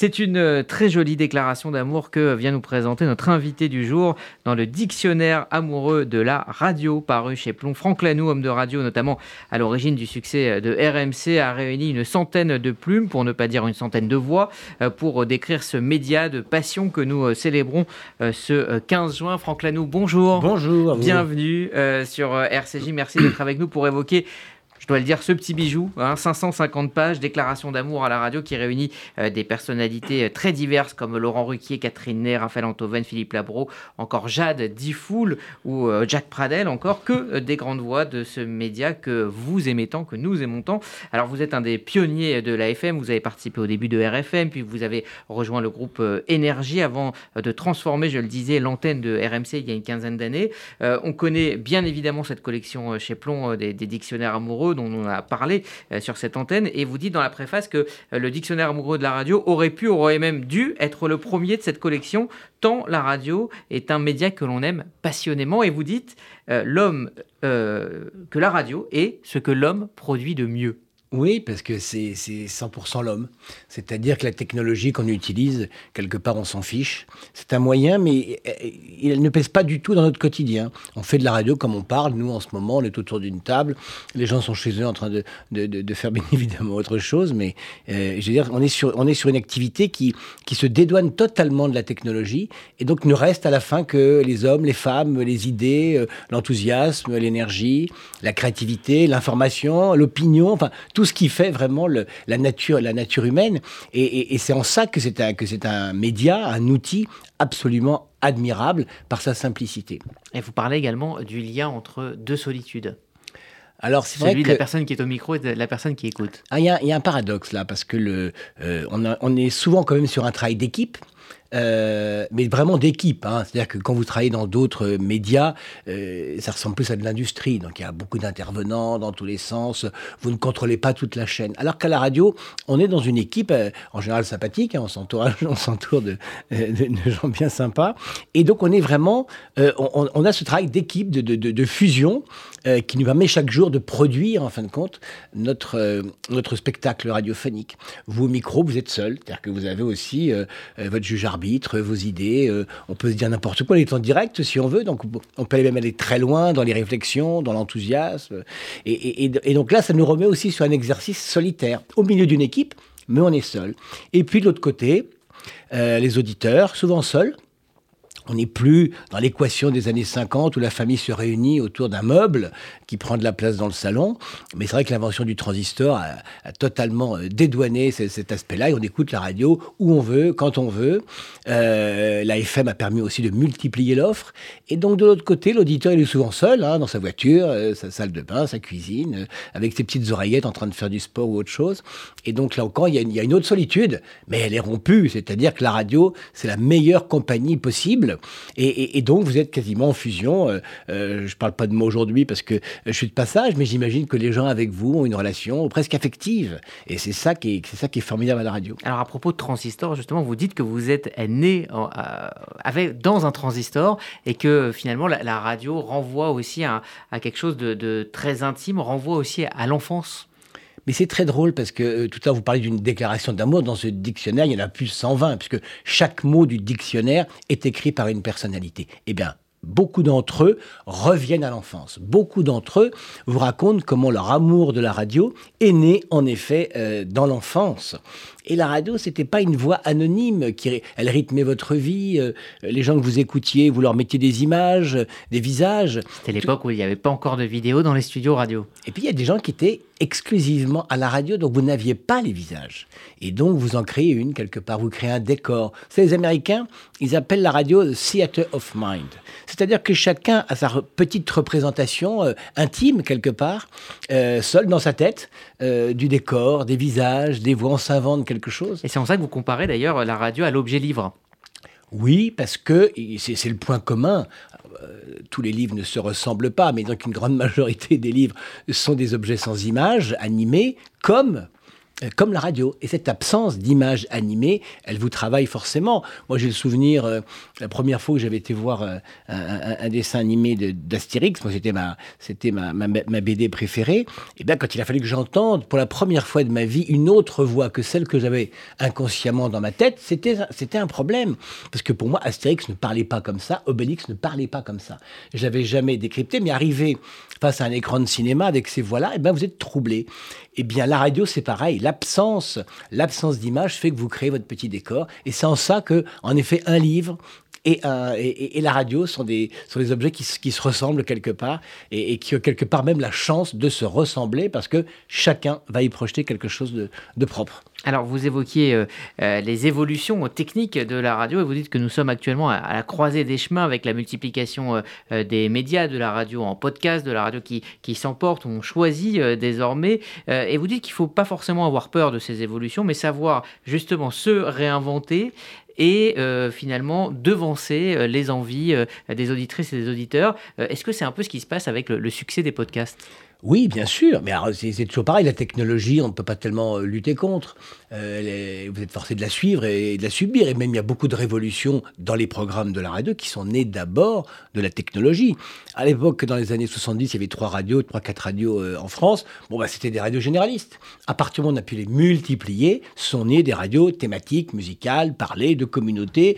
C'est une euh, très jolie déclaration d'amour que vient nous présenter notre invité du jour dans le dictionnaire amoureux de la radio paru chez Plomb. Franck Lanoux, homme de radio notamment à l'origine du succès de RMC, a réuni une centaine de plumes, pour ne pas dire une centaine de voix, euh, pour décrire ce média de passion que nous euh, célébrons ce 15 juin. Franck Lanoux, bonjour. Bonjour. Bienvenue sur RCJ. Merci d'être avec nous pour évoquer dois le dire, ce petit bijou, 550 hein, pages, déclaration d'amour à la radio qui réunit euh, des personnalités euh, très diverses comme Laurent Ruquier, Catherine Ney, Raphaël Antoven, Philippe Labro, encore Jade Difool ou euh, Jack Pradel, encore que des grandes voix de ce média que vous aimez tant, que nous aimons tant. Alors vous êtes un des pionniers de la FM, vous avez participé au début de RFM, puis vous avez rejoint le groupe Énergie avant de transformer, je le disais, l'antenne de RMC il y a une quinzaine d'années. on connaît bien évidemment cette collection chez Plomb des dictionnaires amoureux dont on a parlé euh, sur cette antenne. Et vous dites dans la préface que euh, le dictionnaire amoureux de la radio aurait pu, aurait même dû être le premier de cette collection, tant la radio est un média que l'on aime passionnément. Et vous dites euh, l'homme que la radio est ce que l'homme produit de mieux. Oui, parce que c'est 100% l'homme. C'est-à-dire que la technologie qu'on utilise, quelque part, on s'en fiche. C'est un moyen, mais il ne pèse pas du tout dans notre quotidien. On fait de la radio comme on parle. Nous, en ce moment, on est autour d'une table. Les gens sont chez eux en train de, de, faire bien évidemment autre chose. Mais euh, je veux dire, on est sur, on est sur une activité qui, qui se dédouane totalement de la technologie. Et donc, ne reste à la fin que les hommes, les femmes, les idées, euh, l'enthousiasme, l'énergie, la créativité, l'information, l'opinion. Enfin, tout tout ce qui fait vraiment la, nature, la nature humaine. Et, c'est en ça que c'est un, que c'est un média, un outil absolument admirable par sa simplicité. Et vous parlez également du lien entre deux solitudes. Alors, c'est Celui de la personne qui est au micro et de la personne qui écoute. Ah, il y, y, a un paradoxe là, parce que le, euh, on, on, est souvent quand même sur un travail d'équipe. Euh, mais vraiment d'équipe. Hein. C'est-à-dire que quand vous travaillez dans d'autres médias, euh, ça ressemble plus à de l'industrie. Donc il y a beaucoup d'intervenants dans tous les sens. Vous ne contrôlez pas toute la chaîne. Alors qu'à la radio, on est dans une équipe euh, en général sympathique. Hein. on s'entoure, on s'entoure de, gens bien sympas. Et donc on est vraiment, on, a ce travail d'équipe, de, fusion, qui nous permet chaque jour de produire, en fin de compte, notre notre spectacle radiophonique. Vous au micro, vous êtes seul. C'est-à-dire que vous avez aussi votre juge arbitre vos idées. Euh, on peut se dire n'importe quoi, on est en direct si on veut, donc on peut même aller très loin dans les réflexions, dans l'enthousiasme. Et, donc là, ça nous remet aussi sur un exercice solitaire, au milieu d'une équipe, mais on est seul. Et puis de l'autre côté, euh, les auditeurs, souvent seuls, on n'est plus dans l'équation des années 50 où la famille se réunit autour d'un meuble qui prend de la place dans le salon. Mais c'est vrai que l'invention du transistor a, totalement euh, dédouané cet, aspect-là et on écoute la radio où on veut, quand on veut. Euh, la FM a permis aussi de multiplier l'offre. Et donc de l'autre côté, l'auditeur il est souvent seul hein, dans sa voiture, euh, sa salle de bain, sa cuisine, avec ses petites oreillettes en train de faire du sport ou autre chose. Et donc là encore, il y, a une autre solitude, mais elle est rompue. C'est-à-dire que la radio, c'est la meilleure compagnie possible. Et, donc, vous êtes quasiment en fusion. Euh, euh, je ne parle pas de moi aujourd'hui parce que je suis de passage, mais j'imagine que les gens avec vous ont une relation presque affective. Et c'est ça, qui est, formidable à la radio. Alors, à propos de transistor, justement, vous dites que vous êtes né avec, dans un transistor et que finalement, la, radio renvoie aussi à, quelque chose de très intime, renvoie aussi à l'enfance. Mais c'est très drôle parce que euh, tout à l'heure, vous parlez d'une déclaration d'amour. Dans ce dictionnaire, il y en a plus de 120, puisque chaque mot du dictionnaire est écrit par une personnalité. Eh bien, beaucoup d'entre eux reviennent à l'enfance. Beaucoup d'entre eux vous racontent comment leur amour de la radio est né en effet euh, dans l'enfance. Et la radio, c'était pas une voix anonyme qui elle rythmait votre vie. Euh, les gens que vous écoutiez, vous leur mettiez des images, des visages. C'était l'époque où il n'y avait pas encore de vidéo dans les studios radio. Et puis il y a des gens qui étaient exclusivement à la radio, donc vous n'aviez pas les visages. Et donc vous en créez une quelque part, vous créez un décor. C'est les Américains, ils appellent la radio the theater of mind. C'est-à-dire que chacun a sa petite représentation euh, intime quelque part, euh, seul dans sa tête, du décor, des visages, des voix, on s'invente quelque chose. Et c'est en ça que vous comparez d'ailleurs la radio à l'objet livre. Oui, parce que c'est le point commun. Euh, tous les livres ne se ressemblent pas, mais donc une grande majorité des livres sont des objets sans images, animés, comme comme la radio. Et cette absence d'image animée, elle vous travaille forcément. Moi, j'ai le souvenir, euh, la première fois que j'avais été voir euh, un, dessin animé d'Astérix, moi, c'était ma, ma, ma, BD préférée. Et bien, quand il a fallu que j'entende pour la première fois de ma vie une autre voix que celle que j'avais inconsciemment dans ma tête, c'était, un problème. Parce que pour moi, Astérix ne parlait pas comme ça, Obélix ne parlait pas comme ça. Je l'avais jamais décrypté, mais arrivé face à un écran de cinéma avec ces voix-là, et ben vous êtes troublé. Eh bien, la radio, c'est pareil. L'absence, l'absence d'image fait que vous créez votre petit décor. Et c'est en ça que, en effet, un livre et, et, la radio sont des, sont objets qui, qui se ressemblent quelque part et, qui ont quelque part même la chance de se ressembler parce que chacun va y projeter quelque chose de, de propre. Alors, vous évoquiez euh, euh, les évolutions techniques de la radio et vous dites que nous sommes actuellement à, la croisée des chemins avec la multiplication euh, des médias, de la radio en podcast, de la radio qui, qui s'emporte, on choisit désormais. et vous dites qu'il ne faut pas forcément avoir peur de ces évolutions, mais savoir justement se réinventer et finalement devancer les envies des auditrices et des auditeurs. Est-ce que c'est un peu ce qui se passe avec le succès des podcasts? Oui, bien sûr, mais c'est toujours pareil, la technologie, on ne peut pas tellement euh, lutter contre. Euh, vous êtes forcé de la suivre et de la subir. Et même, il y a beaucoup de révolutions dans les programmes de la radio qui sont nées d'abord de la technologie. À l'époque, dans les années 70, il y avait trois radios, trois, quatre radios euh, en France. Bon, bah, c'était des radios généralistes. À partir du moment où on a pu les multiplier, sont nées des radios thématiques, musicales, parlées, de communautés.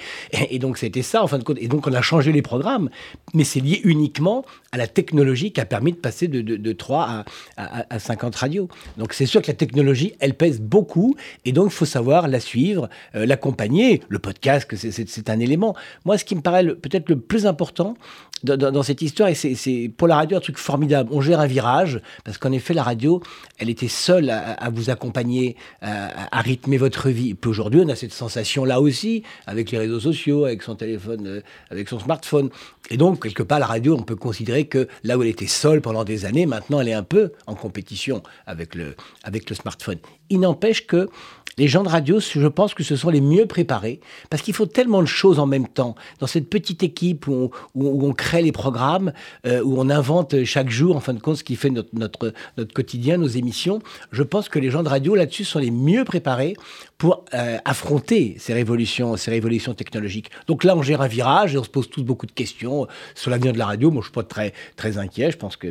Et, donc, c'était ça, en fin de compte. Et donc, on a changé les programmes. Mais c'est lié uniquement à la technologie qui a permis de passer de, de, de 3 à, à, 50 radios. Donc c'est sûr que la technologie, elle pèse beaucoup, et donc il faut savoir la suivre, euh, l'accompagner. Le podcast, c'est un élément. Moi, ce qui me paraît peut-être le plus important dans, cette histoire, et c'est pour la radio un truc formidable, on gère un virage, parce qu'en effet, la radio, elle était seule à, vous accompagner, à, rythmer votre vie. Et puis aujourd'hui, on a cette sensation-là aussi, avec les réseaux sociaux, avec son téléphone, euh, avec son smartphone. Et donc, quelque part, la radio, on peut considérer que là où elle était seule pendant des années, maintenant, elle est un peu en compétition avec le, avec le smartphone. Il n'empêche que les gens de radio, je pense que ce sont les mieux préparés, parce qu'il faut tellement de choses en même temps. Dans cette petite équipe où on, crée les programmes, euh, où on invente chaque jour, en fin de compte, ce qui fait notre, quotidien, nos émissions, je pense que les gens de radio, là-dessus, sont les mieux préparés pour euh, affronter ces révolutions, ces révolutions technologiques. Donc là, on gère un virage et on se pose tous beaucoup de questions sur l'avenir de la radio. Moi, je suis pas très, très inquiet. Je pense que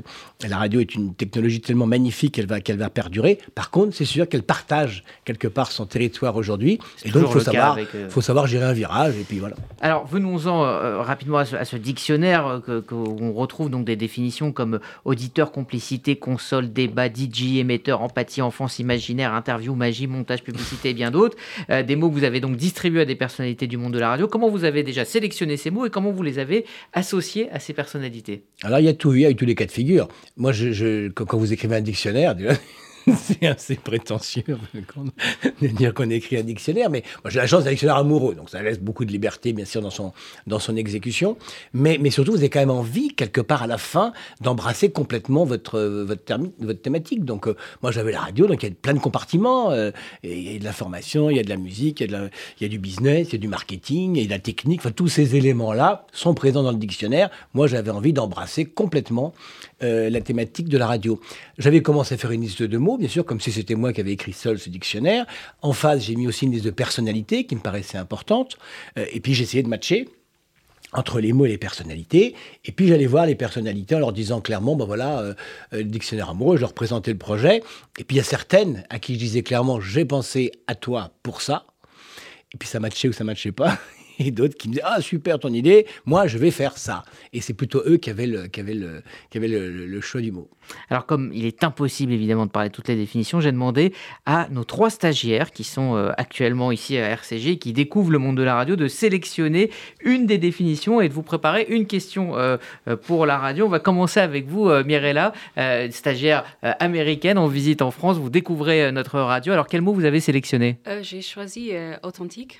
la radio est une technologie tellement magnifique qu'elle va, qu'elle va perdurer. Par contre, c'est sûr qu'elle partage quelque part son territoire aujourd'hui. Et donc, il faut savoir, euh, faut savoir gérer un virage. Et puis voilà. Alors, venons-en euh, rapidement à ce, dictionnaire qu'on on retrouve donc des définitions comme auditeur, complicité, console, débat, DJ, émetteur, empathie, enfance imaginaire, interview, magie, montage, publicité et bien d'autres. Euh, des mots que vous avez donc distribués à des personnalités du monde de la radio. Comment vous avez déjà sélectionné ces mots et comment vous les avez associés à ces personnalités? Alors il y a tout, il y a eu tous les cas de figure. Moi, je, quand vous écrivez un dictionnaire, c'est assez prétentieux de dire qu'on écrit un dictionnaire, mais moi j'ai la chance d'un dictionnaire amoureux, donc ça laisse beaucoup de liberté bien sûr dans son, dans son exécution, mais, mais surtout vous avez quand même envie quelque part à la fin d'embrasser complètement votre, votre, votre thématique. Donc euh, moi j'avais la radio, donc il y a plein de compartiments, euh, il y a de l'information, il y a de la musique, il y il y a du business, il y a du marketing, il y a de la technique, enfin tous ces éléments-là sont présents dans le dictionnaire. Moi j'avais envie d'embrasser complètement euh, la thématique de la radio. J'avais commencé à faire une liste de mots, bien sûr, comme si c'était moi qui avais écrit seul ce dictionnaire. En face, j'ai mis aussi une liste de personnalités qui me paraissait importante. Euh, et puis, j'essayais de matcher entre les mots et les personnalités. Et puis j'allais voir les personnalités en leur disant clairement, ben voilà, euh, le dictionnaire amoureux, je leur présentais le projet. Et puis il y a certaines à qui je disais clairement, j'ai pensé à toi pour ça. Et puis ça matchait ou ça matchait pas et d'autres qui me disaient Ah, super ton idée, moi je vais faire ça. Et c'est plutôt eux qui avaient, le, qui avaient, le, qui avaient le, choix du mot. Alors, comme il est impossible évidemment de parler de toutes les définitions, j'ai demandé à nos trois stagiaires qui sont euh, actuellement ici à RCG, qui découvrent le monde de la radio, de sélectionner une des définitions et de vous préparer une question euh, euh, pour la radio. On va commencer avec vous, Mirella, stagiaire américaine en visite en France. Vous découvrez notre radio. Alors, quel mot vous avez sélectionné? J'ai choisi authentique.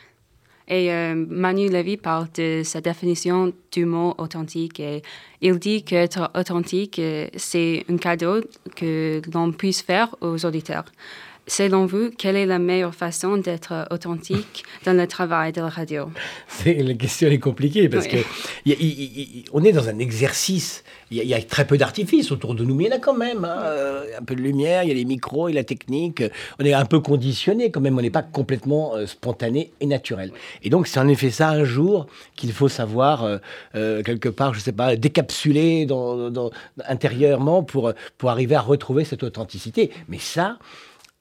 Et euh, Manu Levy parle de sa définition du mot authentique et il dit qu'être authentique, euh, c'est un cadeau que l'on puisse faire aux auditeurs. Selon vous, quelle est la meilleure façon d'être authentique dans le travail de la radio? La question est compliquée parce qu'on que on est dans un exercice. Il y, a, très peu d'artifices autour de nous, mais il y en a quand même. Hein. Euh, un peu de lumière, il y a les micros et la technique. On est un peu conditionné quand même. On n'est pas complètement euh, spontané et naturel. Et donc c'est en effet ça un jour qu'il faut savoir euh, quelque part, je sais pas, décapsuler dans, intérieurement pour pour arriver à retrouver cette authenticité. Mais ça,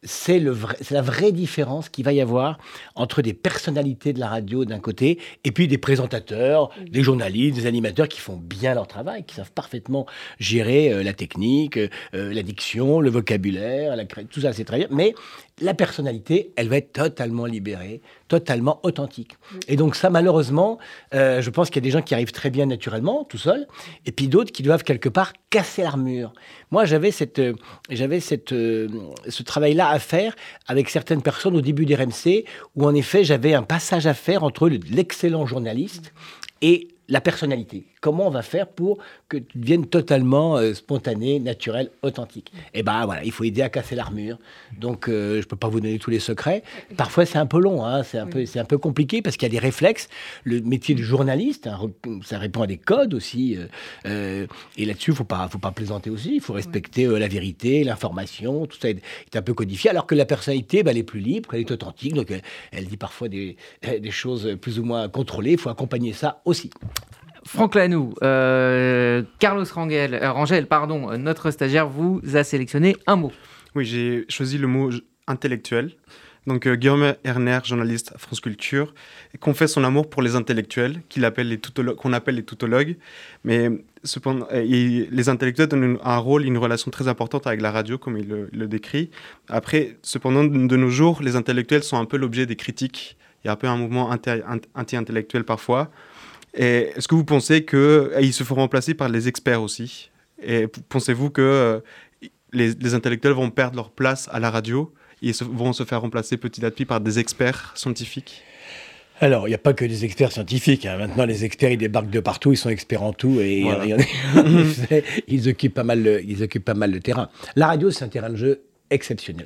c'est la vraie différence qu'il va y avoir entre des personnalités de la radio d'un côté et puis des présentateurs, des journalistes, des animateurs qui font bien leur travail, qui savent parfaitement gérer euh, la technique, euh, la diction, le vocabulaire, tout ça c'est très bien. Mais la personnalité, elle va être totalement libérée, totalement authentique. Et donc ça, malheureusement, euh, je pense qu'il y a des gens qui arrivent très bien naturellement, tout seuls, et puis d'autres qui doivent quelque part casser l'armure. Moi, j'avais cette, euh, j'avais cette, euh, ce travail-là à faire avec certaines personnes au début des RMC, où en effet, j'avais un passage à faire entre l'excellent journaliste et la personnalité. Comment on va faire pour que tu deviennes totalement euh, spontané, naturel, authentique Et eh ben voilà, il faut aider à casser l'armure. Donc euh, je ne peux pas vous donner tous les secrets. Parfois c'est un peu long, hein, c'est un peu un peu compliqué parce qu'il y a des réflexes. Le métier de journaliste, hein, ça répond à des codes aussi. Euh, et là-dessus, faut pas faut pas plaisanter aussi. Il faut respecter la vérité, l'information, tout ça est, un peu codifié. Alors que la personnalité, ben, elle est plus libre, elle est authentique. Donc elle, dit parfois des, des choses plus ou moins contrôlées. Il faut accompagner ça aussi. Franck Lanou, euh, Carlos Rangel, euh, Rangel, pardon, notre stagiaire, vous a sélectionné un mot. Oui, j'ai choisi le mot intellectuel. Donc euh, Guillaume Erner, journaliste à France Culture, confesse son amour pour les intellectuels, qu'on appelle, les tautologues. Mais cependant, les intellectuels ont un rôle, une relation très importante avec la radio, comme il le, décrit. Après, cependant, de nos jours, les intellectuels sont un peu l'objet des critiques. Il y a un peu un mouvement anti-intellectuel parfois. Est-ce que vous pensez qu'ils se feront remplacer par les experts aussi? Et pensez-vous que euh, les, intellectuels vont perdre leur place à la radio? Et vont se faire remplacer petit à petit par des experts scientifiques? Alors, il n'y a pas que des experts scientifiques. Hein. Maintenant, les experts, ils débarquent de partout, ils sont experts en tout et ils, occupent pas mal ils occupent pas mal le terrain. La radio, c'est un terrain de jeu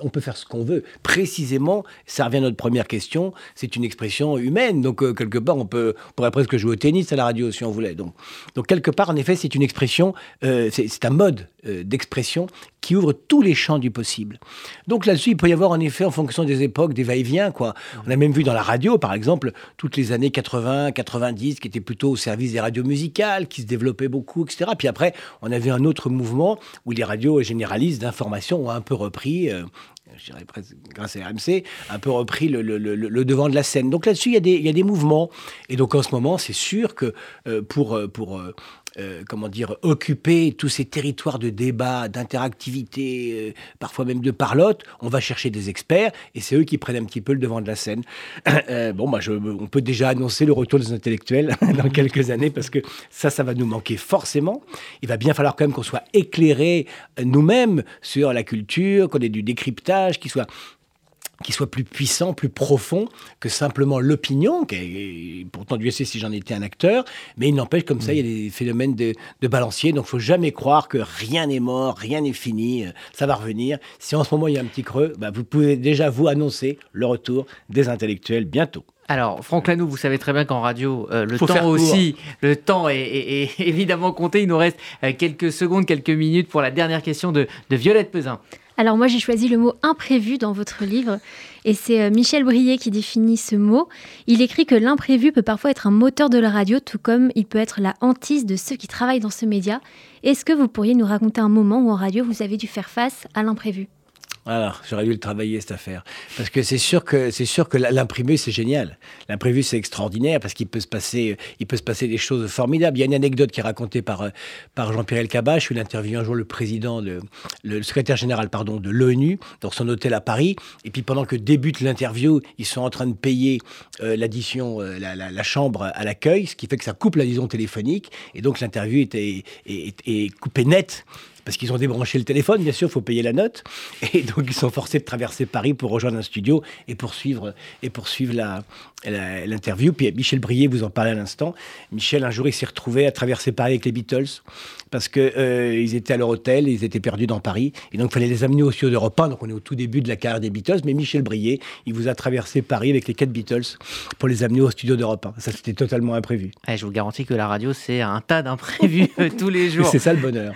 On peut faire ce qu'on veut. Précisément, ça revient à notre première question, c'est une expression humaine. Donc, euh, quelque part, on, peut, pourrait presque jouer au tennis à la radio si on voulait. Donc, donc quelque part, en effet, c'est une expression, euh, c'est un mode euh, d'expression qui ouvre tous les champs du possible. Donc là-dessus, il peut y avoir en effet, en fonction des époques, des va-et-vient. Quoi. On a même vu dans la radio, par exemple, toutes les années 80, 90, qui étaient plutôt au service des radios musicales, qui se développaient beaucoup, etc. Puis après, on avait un autre mouvement où les radios généralistes d'information ont un peu repris, euh, je dirais presque grâce à RMC, un peu repris le, devant de la scène. Donc là-dessus, il, il, y a des mouvements. Et donc en ce moment, c'est sûr que euh, pour, pour euh, comment dire, occuper tous ces territoires de débat, d'interactivité, euh, parfois même de parlotte, on va chercher des experts et c'est eux qui prennent un petit peu le devant de la scène. Euh, bon, bah, je, on peut déjà annoncer le retour des intellectuels dans quelques années parce que ça, ça va nous manquer forcément. Il va bien falloir quand même qu'on soit éclairé nous-mêmes sur la culture, qu'on ait du décryptage, qui soit qui soit plus puissant, plus profond que simplement l'opinion, qui pourtant Dieu sait si j'en étais un acteur, mais il n'empêche comme ça, il y a des phénomènes de, balancier, donc il faut jamais croire que rien n'est mort, rien n'est fini, euh, ça va revenir. Si en ce moment il y a un petit creux, bah, vous pouvez déjà vous annoncer le retour des intellectuels bientôt. Alors, Franck Lanou, vous savez très bien qu'en radio, euh, le temps aussi, le temps est, évidemment compté. Il nous reste euh, quelques secondes, quelques minutes pour la dernière question de, de Violette Pesin. Alors moi j'ai choisi le mot imprévu dans votre livre et c'est euh, Michel Brier qui définit ce mot. Il écrit que l'imprévu peut parfois être un moteur de la radio tout comme il peut être la hantise de ceux qui travaillent dans ce média. Est-ce que vous pourriez nous raconter un moment où en radio vous avez dû faire face à l'imprévu? Alors, j'aurais dû le travailler cette affaire, parce que c'est sûr que c'est sûr que l'imprimé c'est génial. L'imprévu c'est extraordinaire parce qu'il peut se passer, il peut se passer des choses formidables. Il y a une anecdote qui est racontée par par Jean-Pierre Elkabbach, où il interviewe un jour le président, le, secrétaire général pardon de l'ONU dans son hôtel à Paris, et puis pendant que débute l'interview, ils sont en train de payer euh, l'addition, euh, la, chambre à l'accueil, ce qui fait que ça coupe l'addition téléphonique, et donc l'interview est, est, coupée nette parce qu'ils ont débranché le téléphone, bien sûr, il faut payer la note. Et donc, ils sont forcés de traverser Paris pour rejoindre un studio et poursuivre, et poursuivre l'interview. Puis Michel Brier, vous en parlez à l'instant. Michel, un jour, il s'est retrouvé à traverser Paris avec les Beatles parce qu'ils euh, ils étaient à leur hôtel, ils étaient perdus dans Paris. Et donc, il fallait les amener au studio d'Europe 1. Donc, on est au tout début de la carrière des Beatles. Mais Michel Brier, il vous a traversé Paris avec les quatre Beatles pour les amener au studio d'Europe 1. Ça, c'était totalement imprévu. je vous garantis que la radio, c'est un tas d'imprévus tous les jours. C'est ça le bonheur.